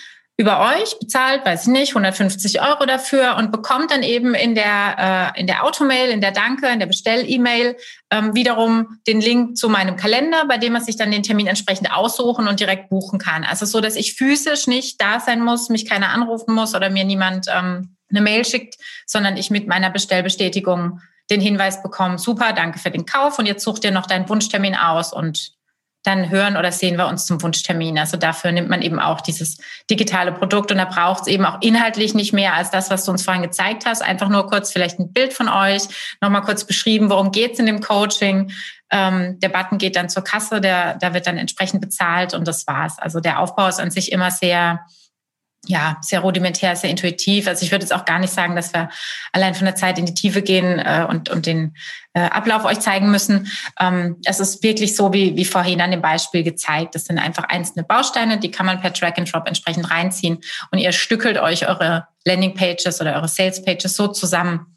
über euch bezahlt, weiß ich nicht, 150 Euro dafür und bekommt dann eben in der, äh, in der Automail, in der Danke, in der Bestell-E-Mail ähm, wiederum den Link zu meinem Kalender, bei dem man sich dann den Termin entsprechend aussuchen und direkt buchen kann. Also so, dass ich physisch nicht da sein muss, mich keiner anrufen muss oder mir niemand ähm, eine Mail schickt, sondern ich mit meiner Bestellbestätigung den Hinweis bekomme, super, danke für den Kauf und jetzt such dir noch deinen Wunschtermin aus und dann hören oder sehen wir uns zum Wunschtermin. Also dafür nimmt man eben auch dieses digitale Produkt und da braucht es eben auch inhaltlich nicht mehr als das, was du uns vorhin gezeigt hast. Einfach nur kurz vielleicht ein Bild von euch, nochmal kurz beschrieben, worum geht's in dem Coaching. Ähm, der Button geht dann zur Kasse, der, da wird dann entsprechend bezahlt und das war's. Also der Aufbau ist an sich immer sehr ja, sehr rudimentär, sehr intuitiv. Also ich würde jetzt auch gar nicht sagen, dass wir allein von der Zeit in die Tiefe gehen äh, und, und den äh, Ablauf euch zeigen müssen. Ähm, es ist wirklich so, wie, wie vorhin an dem Beispiel gezeigt. Das sind einfach einzelne Bausteine, die kann man per Drag and Drop entsprechend reinziehen und ihr stückelt euch eure Landing Pages oder eure Sales Pages so zusammen,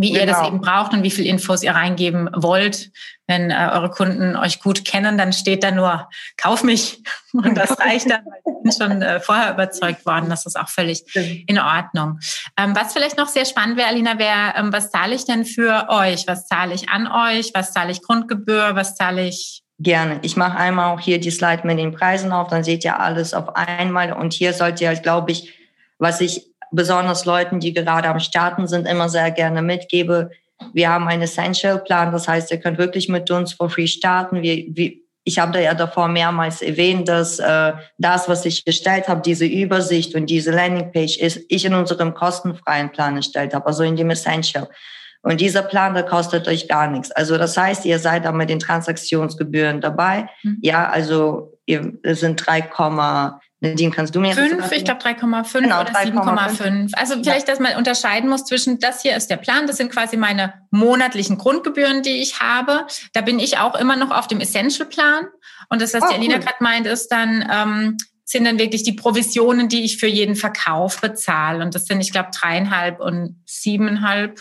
wie genau. ihr das genau. eben braucht und wie viel Infos ihr reingeben wollt. Wenn äh, eure Kunden euch gut kennen, dann steht da nur, kauf mich. Und das reicht dann, weil ich bin schon äh, vorher überzeugt worden. Das ist auch völlig in Ordnung. Ähm, was vielleicht noch sehr spannend wäre, Alina, wäre, ähm, was zahle ich denn für euch? Was zahle ich an euch? Was zahle ich Grundgebühr? Was zahle ich Gerne. Ich mache einmal auch hier die Slide mit den Preisen auf, dann seht ihr alles auf einmal. Und hier sollt ihr, glaube ich, was ich besonders Leuten, die gerade am Starten sind, immer sehr gerne mitgebe. Wir haben einen Essential-Plan, das heißt, ihr könnt wirklich mit uns for free starten. Wir, wir, ich habe da ja davor mehrmals erwähnt, dass äh, das, was ich gestellt habe, diese Übersicht und diese Landingpage ist, ich in unserem kostenfreien Plan erstellt habe, also in dem Essential. Und dieser Plan, der kostet euch gar nichts. Also das heißt, ihr seid da mit den Transaktionsgebühren dabei. Mhm. Ja, also ihr, es sind 3, Nadine, kannst du mir 5, ich glaube 3,5 genau, oder 7,5. Also vielleicht, dass man unterscheiden muss zwischen, das hier ist der Plan, das sind quasi meine monatlichen Grundgebühren, die ich habe. Da bin ich auch immer noch auf dem Essential-Plan. Und das, was oh, die Alina cool. gerade meint, ist dann, ähm, sind dann wirklich die Provisionen, die ich für jeden Verkauf bezahle. Und das sind, ich glaube, dreieinhalb und siebeneinhalb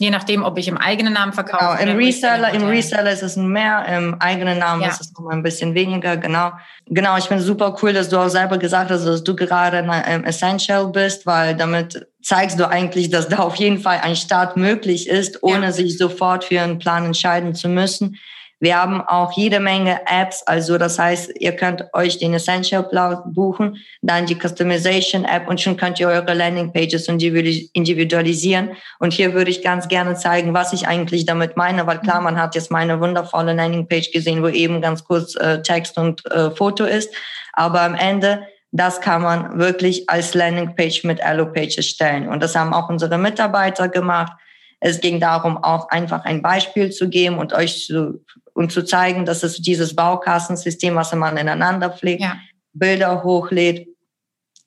Je nachdem, ob ich im eigenen Namen verkaufe. Genau, im Reseller, im Reseller ist es mehr, im eigenen Namen ja. ist es noch mal ein bisschen weniger, genau. Genau, ich finde super cool, dass du auch selber gesagt hast, dass du gerade im Essential bist, weil damit zeigst du eigentlich, dass da auf jeden Fall ein Start möglich ist, ohne ja. sich sofort für einen Plan entscheiden zu müssen. Wir haben auch jede Menge Apps, also das heißt, ihr könnt euch den Essential Cloud buchen, dann die Customization App und schon könnt ihr eure Landing Pages individualisieren. Und hier würde ich ganz gerne zeigen, was ich eigentlich damit meine, weil klar, man hat jetzt meine wundervolle Landing Page gesehen, wo eben ganz kurz äh, Text und äh, Foto ist, aber am Ende das kann man wirklich als Landingpage mit Allopage stellen. Und das haben auch unsere Mitarbeiter gemacht. Es ging darum, auch einfach ein Beispiel zu geben und euch zu, und zu zeigen, dass es dieses Baukastensystem, was man ineinander pflegt, ja. Bilder hochlädt.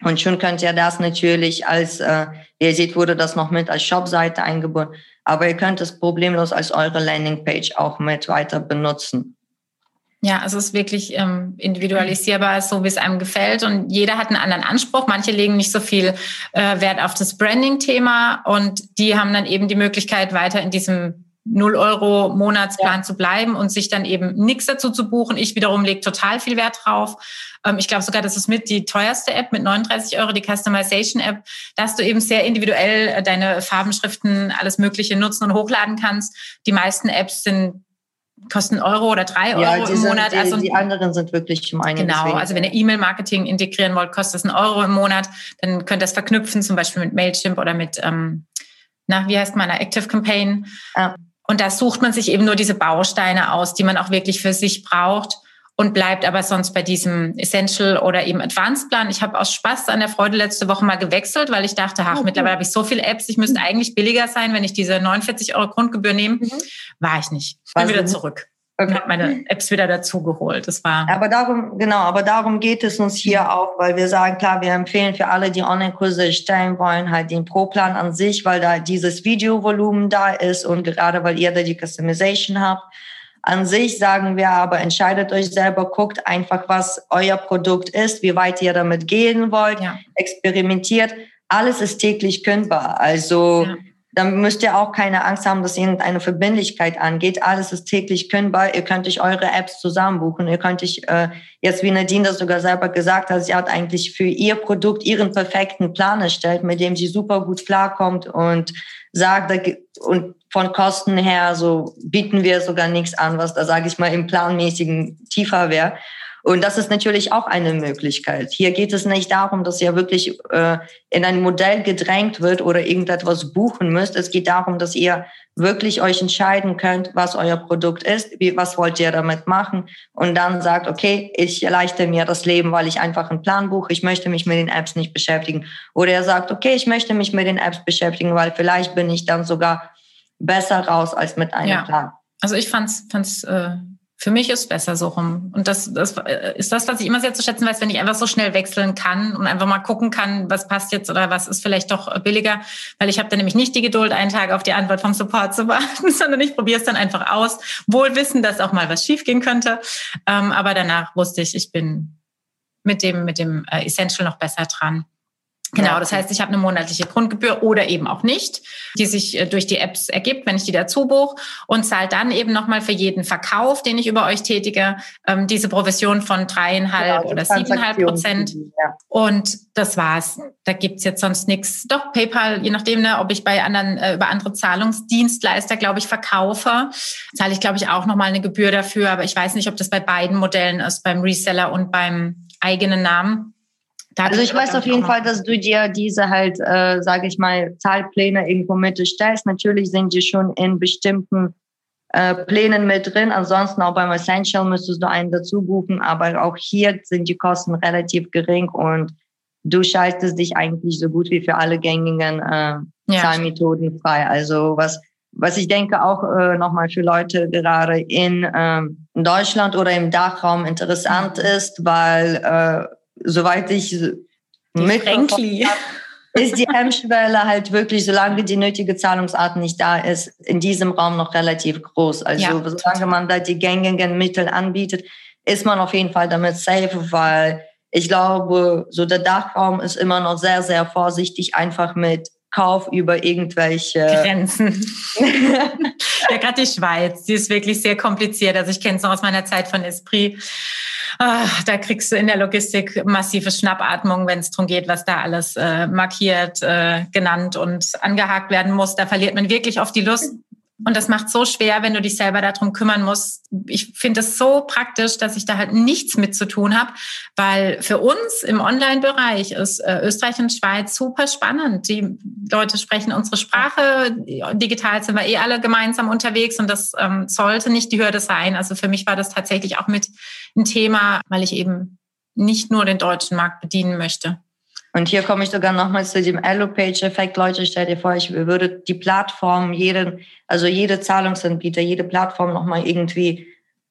Und schon könnt ihr das natürlich als, äh, ihr seht, wurde das noch mit als Shopseite eingebunden. Aber ihr könnt es problemlos als eure Landingpage auch mit weiter benutzen. Ja, also es ist wirklich ähm, individualisierbar, so wie es einem gefällt. Und jeder hat einen anderen Anspruch. Manche legen nicht so viel äh, Wert auf das Branding-Thema und die haben dann eben die Möglichkeit, weiter in diesem 0 Euro Monatsplan ja. zu bleiben und sich dann eben nichts dazu zu buchen. Ich wiederum lege total viel Wert drauf. Ähm, ich glaube sogar, das ist mit die teuerste App mit 39 Euro, die Customization App, dass du eben sehr individuell äh, deine Farbenschriften, alles Mögliche nutzen und hochladen kannst. Die meisten Apps sind kosten Euro oder drei Euro ja, im sind, Monat. Die, also die anderen sind wirklich um einiges Genau, also wenn ihr E-Mail-Marketing integrieren wollt, kostet es einen Euro im Monat. Dann könnt ihr das verknüpfen, zum Beispiel mit Mailchimp oder mit, ähm, na, wie heißt meiner Active Campaign. Ja. Und da sucht man sich eben nur diese Bausteine aus, die man auch wirklich für sich braucht und bleibt aber sonst bei diesem Essential oder eben Advanced Plan. Ich habe aus Spaß an der Freude letzte Woche mal gewechselt, weil ich dachte, ach, okay. mittlerweile habe ich so viele Apps, ich müsste mhm. eigentlich billiger sein, wenn ich diese 49 Euro Grundgebühr nehme. Mhm. War ich nicht. Ich bin wieder zurück. Okay. Habe meine Apps wieder dazugeholt. Das war. Aber darum, genau, aber darum geht es uns hier auch, weil wir sagen, klar, wir empfehlen für alle, die Online-Kurse stellen wollen, halt den Pro-Plan an sich, weil da dieses Videovolumen da ist und gerade weil ihr da die Customization habt an sich sagen wir aber, entscheidet euch selber, guckt einfach, was euer Produkt ist, wie weit ihr damit gehen wollt, ja. experimentiert. Alles ist täglich kündbar. Also ja. Dann müsst ihr auch keine Angst haben, dass irgendeine Verbindlichkeit angeht. Alles ist täglich kündbar. Ihr könnt euch eure Apps zusammenbuchen. Ihr könnt euch, äh, jetzt wie Nadine das sogar selber gesagt hat, sie hat eigentlich für ihr Produkt ihren perfekten Plan erstellt, mit dem sie super gut klarkommt und sagt, und von Kosten her, so bieten wir sogar nichts an, was da, sage ich mal, im planmäßigen tiefer wäre. Und das ist natürlich auch eine Möglichkeit. Hier geht es nicht darum, dass ihr wirklich äh, in ein Modell gedrängt wird oder irgendetwas buchen müsst. Es geht darum, dass ihr wirklich euch entscheiden könnt, was euer Produkt ist, wie, was wollt ihr damit machen und dann sagt, okay, ich erleichtere mir das Leben, weil ich einfach einen Plan buche, ich möchte mich mit den Apps nicht beschäftigen. Oder er sagt, okay, ich möchte mich mit den Apps beschäftigen, weil vielleicht bin ich dann sogar besser raus als mit einem ja. Plan. Also ich fand's, fand's äh, für mich ist besser so rum. Und das, das äh, ist das, was ich immer sehr zu schätzen weiß, wenn ich einfach so schnell wechseln kann und einfach mal gucken kann, was passt jetzt oder was ist vielleicht doch billiger. Weil ich habe dann nämlich nicht die Geduld, einen Tag auf die Antwort vom Support zu warten, sondern ich probiere es dann einfach aus. Wohl wissen, dass auch mal was schiefgehen könnte. Ähm, aber danach wusste ich, ich bin mit dem, mit dem äh, Essential noch besser dran. Genau, das heißt, ich habe eine monatliche Grundgebühr oder eben auch nicht, die sich äh, durch die Apps ergibt, wenn ich die dazu buche und zahlt dann eben nochmal für jeden Verkauf, den ich über euch tätige, ähm, diese Provision von dreieinhalb genau, oder siebeneinhalb Prozent. Ja. Und das war's. Da gibt's jetzt sonst nichts. Doch, PayPal, je nachdem, ne, ob ich bei anderen, äh, über andere Zahlungsdienstleister, glaube ich, verkaufe, zahle ich, glaube ich, auch nochmal eine Gebühr dafür. Aber ich weiß nicht, ob das bei beiden Modellen ist, beim Reseller und beim eigenen Namen. Also ich weiß auf jeden Fall, dass du dir diese halt, äh, sage ich mal, Zahlpläne irgendwo mitstellst. Natürlich sind die schon in bestimmten äh, Plänen mit drin. Ansonsten auch beim Essential müsstest du einen dazu buchen. Aber auch hier sind die Kosten relativ gering und du schaltest dich eigentlich so gut wie für alle gängigen äh, ja. Zahlmethoden frei. Also was was ich denke auch äh, nochmal für Leute gerade in, ähm, in Deutschland oder im Dachraum interessant mhm. ist, weil äh, soweit ich mitbekommen ist die Hemmschwelle halt wirklich, solange die nötige Zahlungsart nicht da ist, in diesem Raum noch relativ groß. Also ja, solange total. man da die gängigen Mittel anbietet, ist man auf jeden Fall damit safe, weil ich glaube, so der Dachraum ist immer noch sehr, sehr vorsichtig, einfach mit Kauf über irgendwelche Grenzen. ja, gerade die Schweiz, die ist wirklich sehr kompliziert. Also ich kenne es noch aus meiner Zeit von Esprit ach, da kriegst du in der Logistik massive Schnappatmung, wenn es darum geht, was da alles äh, markiert, äh, genannt und angehakt werden muss. Da verliert man wirklich oft die Lust. Und das macht so schwer, wenn du dich selber darum kümmern musst. Ich finde es so praktisch, dass ich da halt nichts mit zu tun habe, weil für uns im Online-Bereich ist äh, Österreich und Schweiz super spannend. Die Leute sprechen unsere Sprache. Digital sind wir eh alle gemeinsam unterwegs und das ähm, sollte nicht die Hürde sein. Also für mich war das tatsächlich auch mit ein Thema, weil ich eben nicht nur den deutschen Markt bedienen möchte. Und hier komme ich sogar nochmal zu dem Allo-Page-Effekt. Leute, stell dir vor, ich würde die Plattform, jeden, also jede Zahlungsanbieter, jede Plattform nochmal irgendwie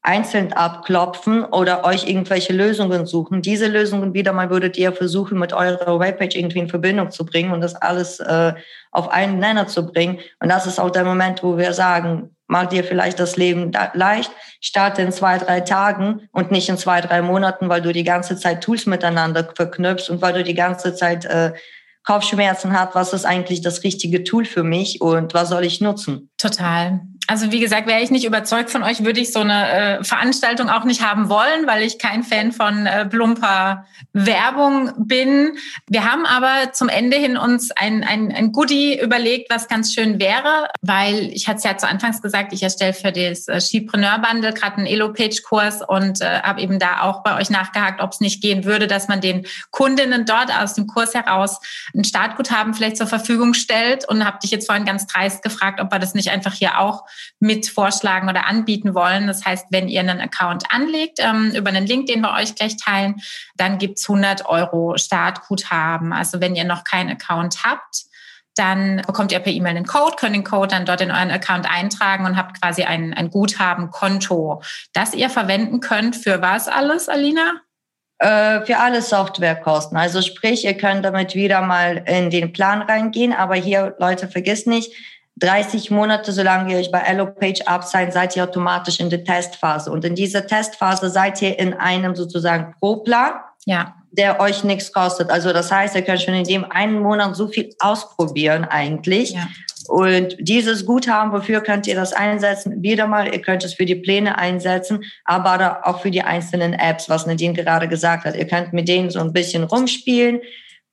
einzeln abklopfen oder euch irgendwelche Lösungen suchen. Diese Lösungen wieder mal würdet ihr versuchen, mit eurer Webpage irgendwie in Verbindung zu bringen und das alles äh, auf einen Nenner zu bringen. Und das ist auch der Moment, wo wir sagen, mach dir vielleicht das Leben leicht, starte in zwei, drei Tagen und nicht in zwei, drei Monaten, weil du die ganze Zeit Tools miteinander verknüpfst und weil du die ganze Zeit äh, Kopfschmerzen hast, was ist eigentlich das richtige Tool für mich und was soll ich nutzen? Total also wie gesagt, wäre ich nicht überzeugt von euch, würde ich so eine äh, Veranstaltung auch nicht haben wollen, weil ich kein Fan von äh, plumper Werbung bin. Wir haben aber zum Ende hin uns ein, ein, ein Goodie überlegt, was ganz schön wäre, weil ich hatte es ja zu Anfangs gesagt, ich erstelle für das äh, Skipreneur Bundle gerade einen Elo-Page-Kurs und äh, habe eben da auch bei euch nachgehakt, ob es nicht gehen würde, dass man den Kundinnen dort aus dem Kurs heraus ein Startguthaben vielleicht zur Verfügung stellt und habe dich jetzt vorhin ganz dreist gefragt, ob wir das nicht einfach hier auch mit vorschlagen oder anbieten wollen. Das heißt, wenn ihr einen Account anlegt ähm, über einen Link, den wir euch gleich teilen, dann gibt's 100 Euro Startguthaben. Also wenn ihr noch keinen Account habt, dann bekommt ihr per E-Mail einen Code, könnt den Code dann dort in euren Account eintragen und habt quasi ein, ein Guthabenkonto, das ihr verwenden könnt für was alles, Alina? Äh, für alle Softwarekosten. Also sprich, ihr könnt damit wieder mal in den Plan reingehen, aber hier, Leute, vergisst nicht, 30 Monate, solange ihr euch bei Allopage ab seid, seid ihr automatisch in der Testphase. Und in dieser Testphase seid ihr in einem sozusagen Pro-Plan, ja. der euch nichts kostet. Also das heißt, ihr könnt schon in dem einen Monat so viel ausprobieren eigentlich. Ja. Und dieses Guthaben, wofür könnt ihr das einsetzen? Wieder mal, ihr könnt es für die Pläne einsetzen, aber auch für die einzelnen Apps, was Nadine gerade gesagt hat. Ihr könnt mit denen so ein bisschen rumspielen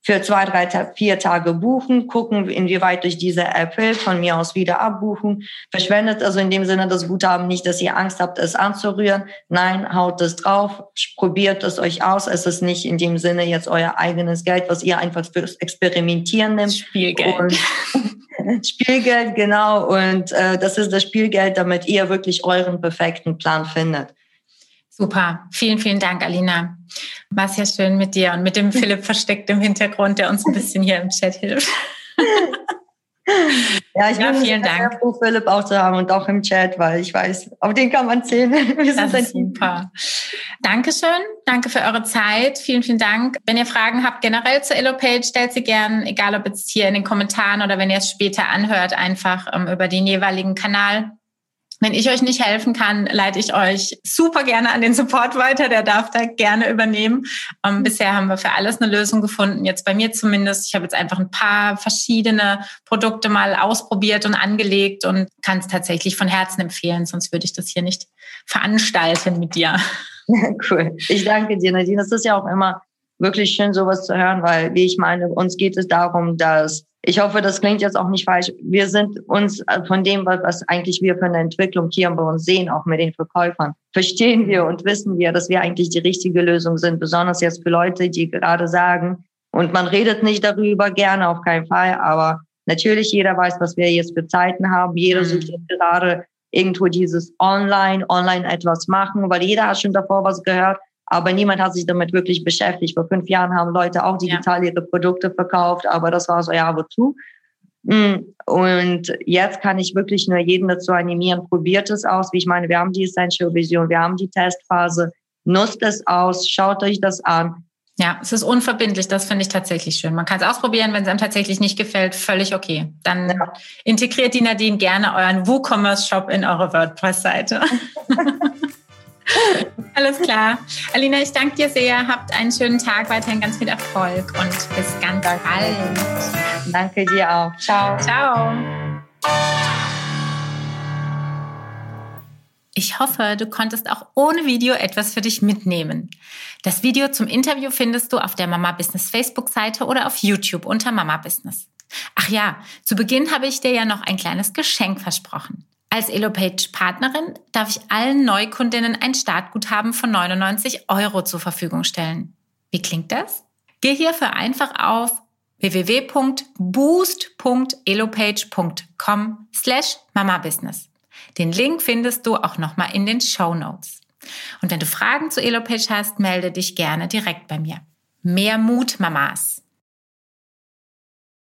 für zwei, drei, vier Tage buchen, gucken, inwieweit durch diese App hilft, von mir aus wieder abbuchen. Verschwendet also in dem Sinne das Guthaben nicht, dass ihr Angst habt, es anzurühren. Nein, haut es drauf, probiert es euch aus. Es ist nicht in dem Sinne jetzt euer eigenes Geld, was ihr einfach fürs Experimentieren nimmt. Spielgeld. Und Spielgeld, genau. Und äh, das ist das Spielgeld, damit ihr wirklich euren perfekten Plan findet. Super. Vielen, vielen Dank, Alina. War es ja schön mit dir und mit dem Philipp versteckt im Hintergrund, der uns ein bisschen hier im Chat hilft. Ja, ich ja, bin vielen sehr Dank. froh, Philipp auch zu haben und auch im Chat, weil ich weiß, auf den kann man zählen. Wir das ist super. Dankeschön. Danke für eure Zeit. Vielen, vielen Dank. Wenn ihr Fragen habt generell zur Elo-Page, stellt sie gern, egal ob jetzt hier in den Kommentaren oder wenn ihr es später anhört, einfach ähm, über den jeweiligen Kanal. Wenn ich euch nicht helfen kann, leite ich euch super gerne an den Support weiter. Der darf da gerne übernehmen. Ähm, bisher haben wir für alles eine Lösung gefunden. Jetzt bei mir zumindest. Ich habe jetzt einfach ein paar verschiedene Produkte mal ausprobiert und angelegt und kann es tatsächlich von Herzen empfehlen. Sonst würde ich das hier nicht veranstalten mit dir. Cool. Ich danke dir, Nadine. Das ist ja auch immer wirklich schön, sowas zu hören, weil, wie ich meine, uns geht es darum, dass ich hoffe, das klingt jetzt auch nicht falsch. Wir sind uns äh, von dem, was eigentlich wir für eine Entwicklung hier bei uns sehen, auch mit den Verkäufern, verstehen wir und wissen wir, dass wir eigentlich die richtige Lösung sind, besonders jetzt für Leute, die gerade sagen, und man redet nicht darüber, gerne auf keinen Fall, aber natürlich jeder weiß, was wir jetzt für Zeiten haben. Jeder mhm. sucht jetzt gerade irgendwo dieses Online, Online etwas machen, weil jeder hat schon davor was gehört. Aber niemand hat sich damit wirklich beschäftigt. Vor fünf Jahren haben Leute auch digital ja. ihre Produkte verkauft, aber das war so, ja, wozu? Mm, und jetzt kann ich wirklich nur jeden dazu animieren, probiert es aus. Wie ich meine, wir haben die Essential Vision, wir haben die Testphase, nutzt es aus, schaut euch das an. Ja, es ist unverbindlich, das finde ich tatsächlich schön. Man kann es ausprobieren, wenn es einem tatsächlich nicht gefällt, völlig okay. Dann ja. integriert die Nadine gerne euren WooCommerce-Shop in eure WordPress-Seite. Alles klar. Alina, ich danke dir sehr. Habt einen schönen Tag, weiterhin ganz viel Erfolg und bis ganz danke. bald. Danke dir auch. Ciao. Ciao. Ich hoffe, du konntest auch ohne Video etwas für dich mitnehmen. Das Video zum Interview findest du auf der Mama Business Facebook-Seite oder auf YouTube unter Mama Business. Ach ja, zu Beginn habe ich dir ja noch ein kleines Geschenk versprochen. Als Elopage-Partnerin darf ich allen Neukundinnen ein Startguthaben von 99 Euro zur Verfügung stellen. Wie klingt das? Geh hierfür einfach auf www.boost.elopage.com slash mamabusiness. Den Link findest du auch nochmal in den Show Notes. Und wenn du Fragen zu Elopage hast, melde dich gerne direkt bei mir. Mehr Mut, Mamas!